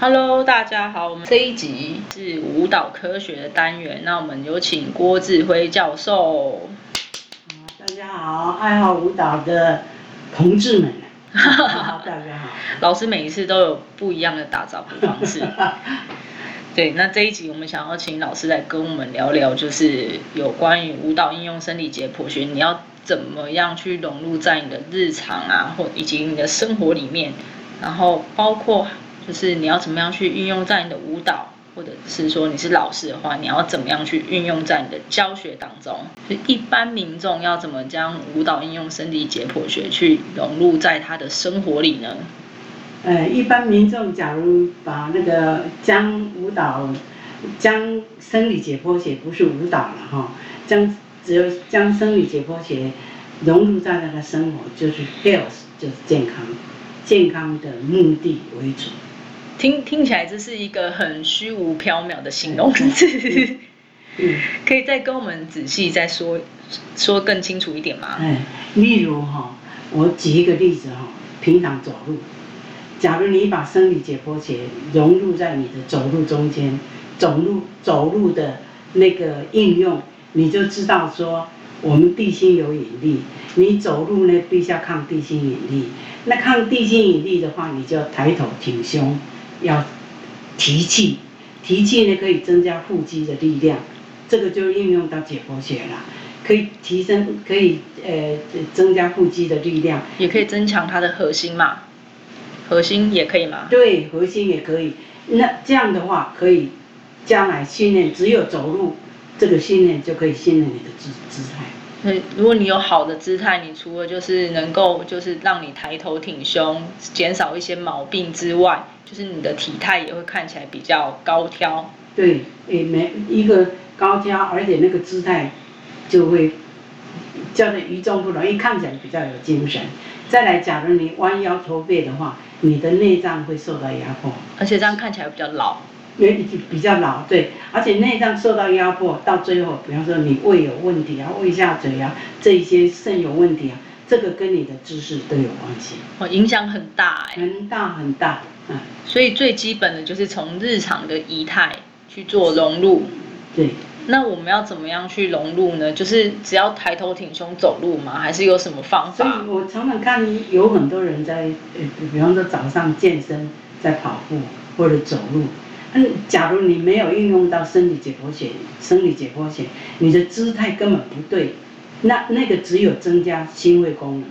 Hello，大家好，我们这一集是舞蹈科学的单元，那我们有请郭志辉教授。大家好，爱好舞蹈的同志们，好，大家好。老师每一次都有不一样的打招呼方式。对，那这一集我们想要请老师来跟我们聊聊，就是有关于舞蹈应用生理解剖学，你要怎么样去融入在你的日常啊，或以及你的生活里面，然后包括。就是你要怎么样去运用在你的舞蹈，或者是说你是老师的话，你要怎么样去运用在你的教学当中？就一般民众要怎么将舞蹈应用生理解剖学去融入在他的生活里呢？呃，一般民众假如把那个将舞蹈、将生理解剖学不是舞蹈了哈，将只有将生理解剖学融入在他的生活，就是 health，就是健康，健康的目的为主。听听起来这是一个很虚无缥缈的形容词，嗯，可以再跟我们仔细再说说更清楚一点吗？哎，例如哈，我举一个例子哈，平常走路，假如你把生理解剖学融入在你的走路中间，走路走路的那个应用，你就知道说，我们地心有引力，你走路呢必须要抗地心引力，那抗地心引力的话，你就要抬头挺胸。要提气，提气呢可以增加腹肌的力量，这个就应用到解剖学了，可以提升，可以呃增加腹肌的力量，也可以增强它的核心嘛，核心也可以吗？对，核心也可以。那这样的话，可以将来训练，只有走路这个训练就可以训练你的姿姿态。对，如果你有好的姿态，你除了就是能够就是让你抬头挺胸，减少一些毛病之外。就是你的体态也会看起来比较高挑，对，诶，每一个高挑，而且那个姿态就会叫做与众不同，因为看起来比较有精神。再来，假如你弯腰驼背的话，你的内脏会受到压迫，而且这样看起来比较老，也比较老，对，而且内脏受到压迫，到最后，比方说你胃有问题啊，胃下垂啊，这一些肾有问题啊，这个跟你的姿势都有关系，哦，影响很大，哎，很大很大。嗯，所以最基本的就是从日常的仪态去做融入。对，那我们要怎么样去融入呢？就是只要抬头挺胸走路吗？还是有什么方法？所以我常常看有很多人在，呃，比方说早上健身，在跑步或者走路。嗯，假如你没有运用到生理解剖学，生理解剖学，你的姿态根本不对，那那个只有增加心肺功能，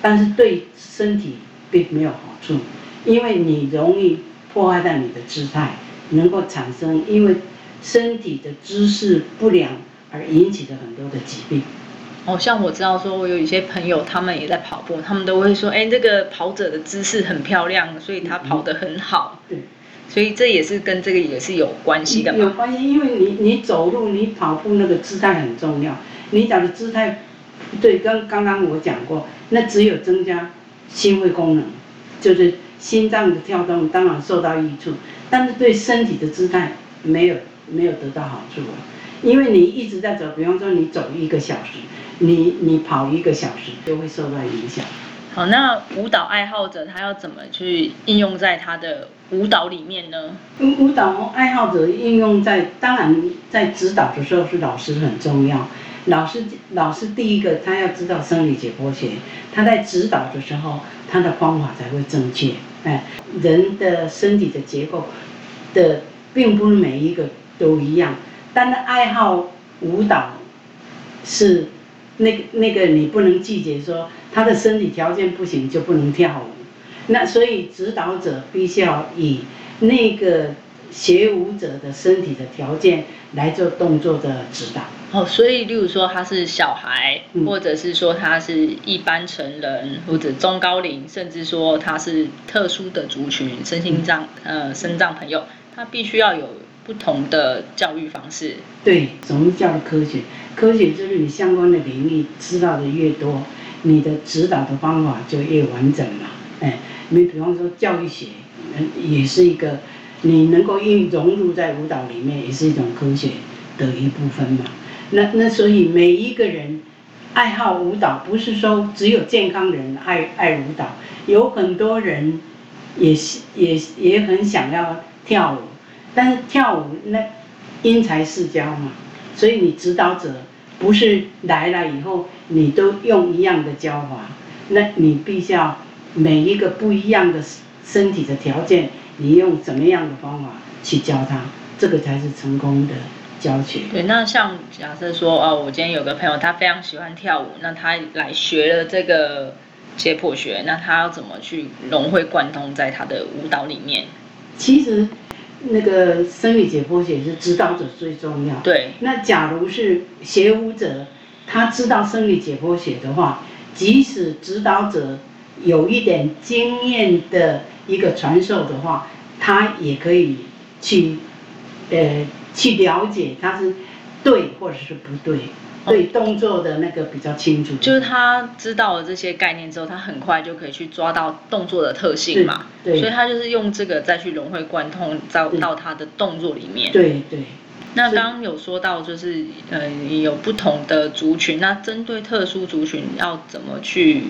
但是对身体并没有好处。因为你容易破坏到你的姿态，能够产生因为身体的姿势不良而引起的很多的疾病。哦，像我知道说，我有一些朋友，他们也在跑步，他们都会说，哎，这个跑者的姿势很漂亮，所以他跑得很好。对，所以这也是跟这个也是有关系的。有关系，因为你你走路、你跑步那个姿态很重要。你讲的姿态，对，刚刚刚我讲过，那只有增加心肺功能，就是。心脏的跳动当然受到益处，但是对身体的姿态没有没有得到好处啊。因为你一直在走，比方说你走一个小时，你你跑一个小时就会受到影响。好，那舞蹈爱好者他要怎么去应用在他的舞蹈里面呢？舞舞蹈爱好者应用在，当然在指导的时候是老师很重要。老师老师第一个他要知道生理解剖学，他在指导的时候他的方法才会正确。哎，人的身体的结构的，并不是每一个都一样。但是爱好舞蹈是那那个，你不能拒绝说他的身体条件不行就不能跳舞。那所以指导者必须要以那个学舞者的身体的条件来做动作的指导。哦，所以例如说他是小孩，嗯或者是说他是一般成人，或者中高龄，甚至说他是特殊的族群，身心障呃身障朋友，他必须要有不同的教育方式。对，什么叫科学？科学就是你相关的领域知道的越多，你的指导的方法就越完整嘛。哎，你比方说教育学，嗯，也是一个你能够应融入在舞蹈里面，也是一种科学的一部分嘛。那那所以每一个人爱好舞蹈，不是说只有健康人爱爱舞蹈，有很多人也是也也很想要跳舞，但是跳舞那因材施教嘛，所以你指导者不是来了以后你都用一样的教法，那你必须要每一个不一样的身体的条件，你用怎么样的方法去教他，这个才是成功的教学。对，那像假设说，哦，我今天有个朋友，他非常喜欢跳舞，那他来学了这个解剖学，那他要怎么去融会贯通在他的舞蹈里面？其实那个生理解剖学是指导者最重要。对，那假如是学舞者，他知道生理解剖学的话，即使指导者有一点经验的一个传授的话，他也可以去，呃，去了解他是对或者是不对，对动作的那个比较清楚。就是他知道了这些概念之后，他很快就可以去抓到动作的特性嘛。对对所以他就是用这个再去融会贯通到到他的动作里面。对对。那刚刚有说到，就是呃有不同的族群，那针对特殊族群要怎么去，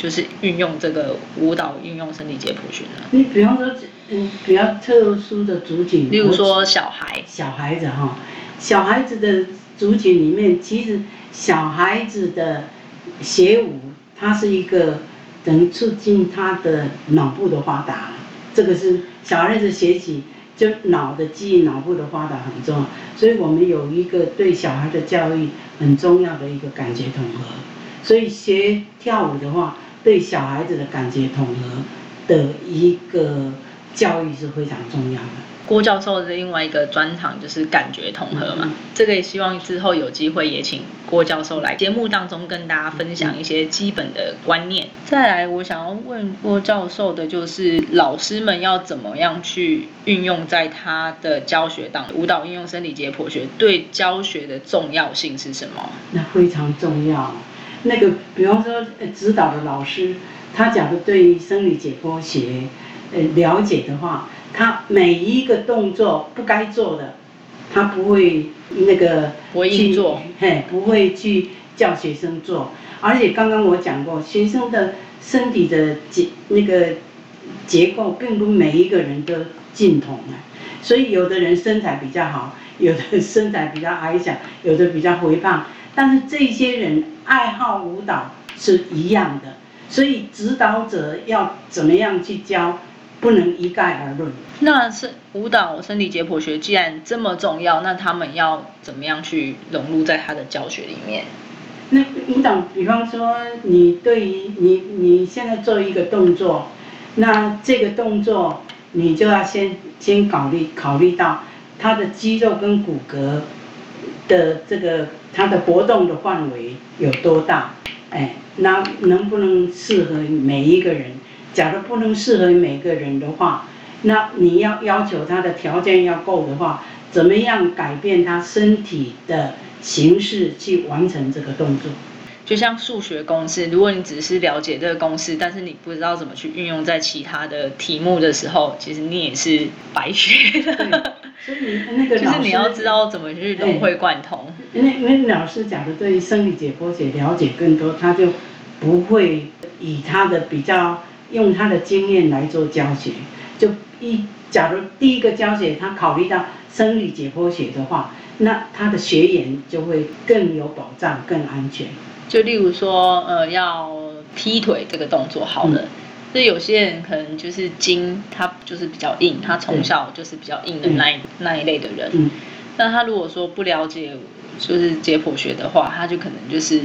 就是运用这个舞蹈运用身体解剖学呢？你比方说，嗯，比较特殊的族群，例如说小孩，小孩子哈，小孩子的族群里面，其实小孩子的学舞，它是一个能促进他的脑部的发达，这个是小孩子学习就脑的记忆、脑部的发达很重要，所以我们有一个对小孩的教育很重要的一个感觉统合，所以学跳舞的话，对小孩子的感觉统合的一个教育是非常重要的。郭教授的另外一个专长就是感觉统合嘛，嗯这个也希望之后有机会也请郭教授来节目当中跟大家分享一些基本的观念。再来，我想要问郭教授的就是老师们要怎么样去运用在他的教学当中舞蹈应用生理解剖学对教学的重要性是什么？那非常重要。那个，比方说，呃指导的老师，他假如对于生理解剖学，呃，了解的话，他每一个动作不该做的，他不会那个不去做，嘿，不会去叫学生做。而且刚刚我讲过，学生的身体的结那个结构，并不每一个人都尽同啊。所以有的人身材比较好，有的身材比较矮小，有的比较肥胖，但是这些人爱好舞蹈是一样的，所以指导者要怎么样去教，不能一概而论。那是舞蹈身体解剖学既然这么重要，那他们要怎么样去融入在他的教学里面？那舞蹈，比方说你对于你你现在做一个动作，那这个动作你就要先先考虑考虑到他的肌肉跟骨骼的这个他的活动的范围有多大，哎，那能不能适合每一个人？假如不能适合每个人的话，那你要要求他的条件要够的话，怎么样改变他身体的形式去完成这个动作？就像数学公式，如果你只是了解这个公式，但是你不知道怎么去运用在其他的题目的时候，其实你也是白学的。所以那个就是你要知道怎么去融会贯通。那那老师讲的对于生理解剖学了解更多，他就不会以他的比较用他的经验来做教学。就一假如第一个教学他考虑到生理解剖学的话，那他的学员就会更有保障、更安全。就例如说，呃，要劈腿这个动作好了。所以有些人可能就是筋，他就是比较硬，他从小就是比较硬的那一、那一类的人。嗯，那他如果说不了解就是解剖学的话，他就可能就是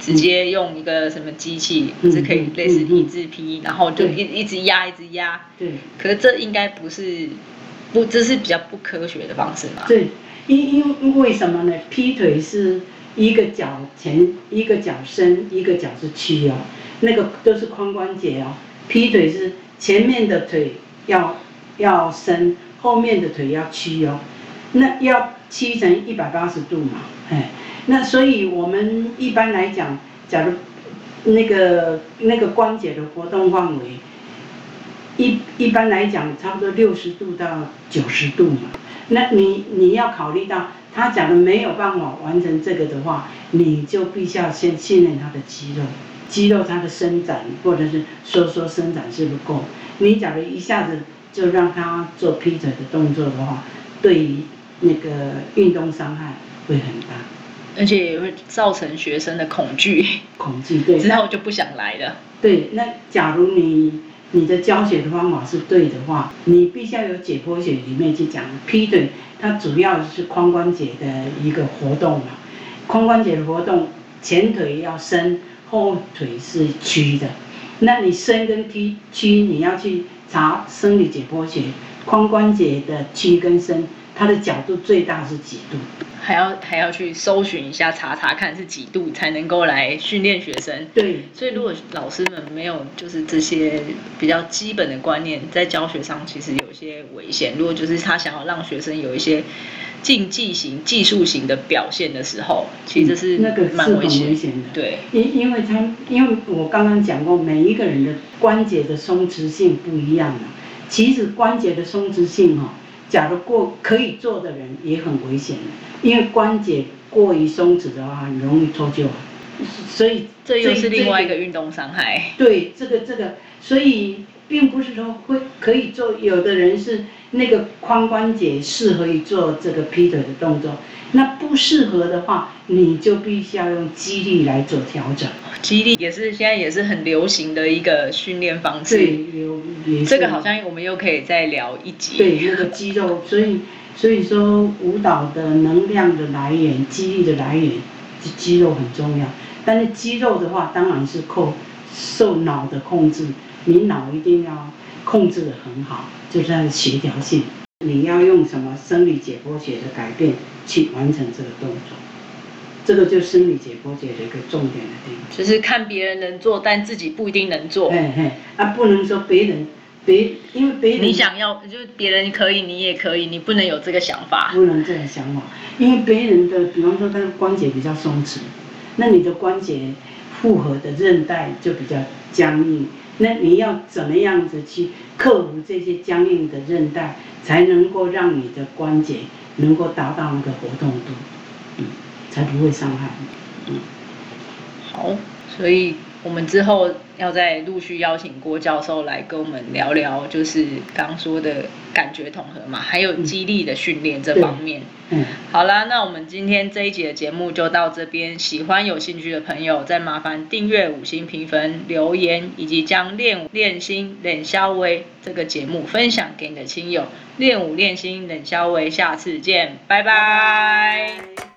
直接用一个什么机器，嗯是可以类似一字劈，然后就一一直压一直压。对，可是这应该不是不，这是比较不科学的方式嘛？对，因因为什么呢？劈腿是一个脚前，一个脚伸，一个脚是屈哦，那个都是髋关节哦。劈腿是前面的腿要要伸，后面的腿要屈哦，那要屈成一百八十度嘛，哎，那所以我们一般来讲，假如那个那个关节的活动范围。一一般来讲，差不多六十度到九十度嘛。那你你要考虑到，他假如没有办法完成这个的话，你就必须要先训练他的肌肉，肌肉它的伸展或者是收缩伸展是不够。你假如一下子就让他做劈腿的动作的话，对于那个运动伤害会很大，而且也会造成学生的恐惧。恐惧对，之后就不想来了。对，那假如你。你的教学的方法是对的话，你必须要有解剖学里面去讲劈腿，它主要是髋关节的一个活动嘛。髋关节的活动，前腿要伸，后腿是屈的。那你伸跟踢屈，你要去查生理解剖学，髋关节的屈跟伸，它的角度最大是几度？还要还要去搜寻一下，查查看是几度才能够来训练学生。对，所以如果老师们没有就是这些比较基本的观念，在教学上其实有些危险。如果就是他想要让学生有一些竞技型、技术型的表现的时候，其实是那个是很危险的。对，因因为他因为我刚刚讲过，每一个人的关节的松弛性不一样嘛。其实关节的松弛性哈。假如过可以做的人也很危险因为关节过于松弛的话，很容易脱臼，所以这又是另外一个运动伤害。对，这个这个，所以并不是说会可以做，有的人是那个髋关节适合于做这个劈腿的动作。那不适合的话，你就必须要用肌力来做调整。肌力也是现在也是很流行的一个训练方式。对，有这个好像我们又可以再聊一集。对，那个肌肉，所以所以说舞蹈的能量的来源、肌力的来源，肌肉很重要。但是肌肉的话，当然是控受脑的控制，你脑一定要控制的很好，就是它的协调性。你要用什么生理解剖学的改变去完成这个动作？这个就生理解剖学的一个重点的地方。就是看别人能做，但自己不一定能做。哎哎，啊，不能说别人别，因为别人你想要，就是别人可以，你也可以，你不能有这个想法。不能这种想法，因为别人的，比方说他的关节比较松弛，那你的关节复合的韧带就比较僵硬。那你要怎么样子去克服这些僵硬的韧带，才能够让你的关节能够达到那个活动度，嗯，才不会伤害，嗯。好，所以。我们之后要再陆续邀请郭教授来跟我们聊聊，就是刚说的感觉统合嘛，还有激励的训练这方面。嗯，好啦，那我们今天这一集的节目就到这边。喜欢有兴趣的朋友，再麻烦订阅、五星评分、留言，以及将练练心冷肖威这个节目分享给你的亲友。练武练心冷肖威，下次见，拜拜。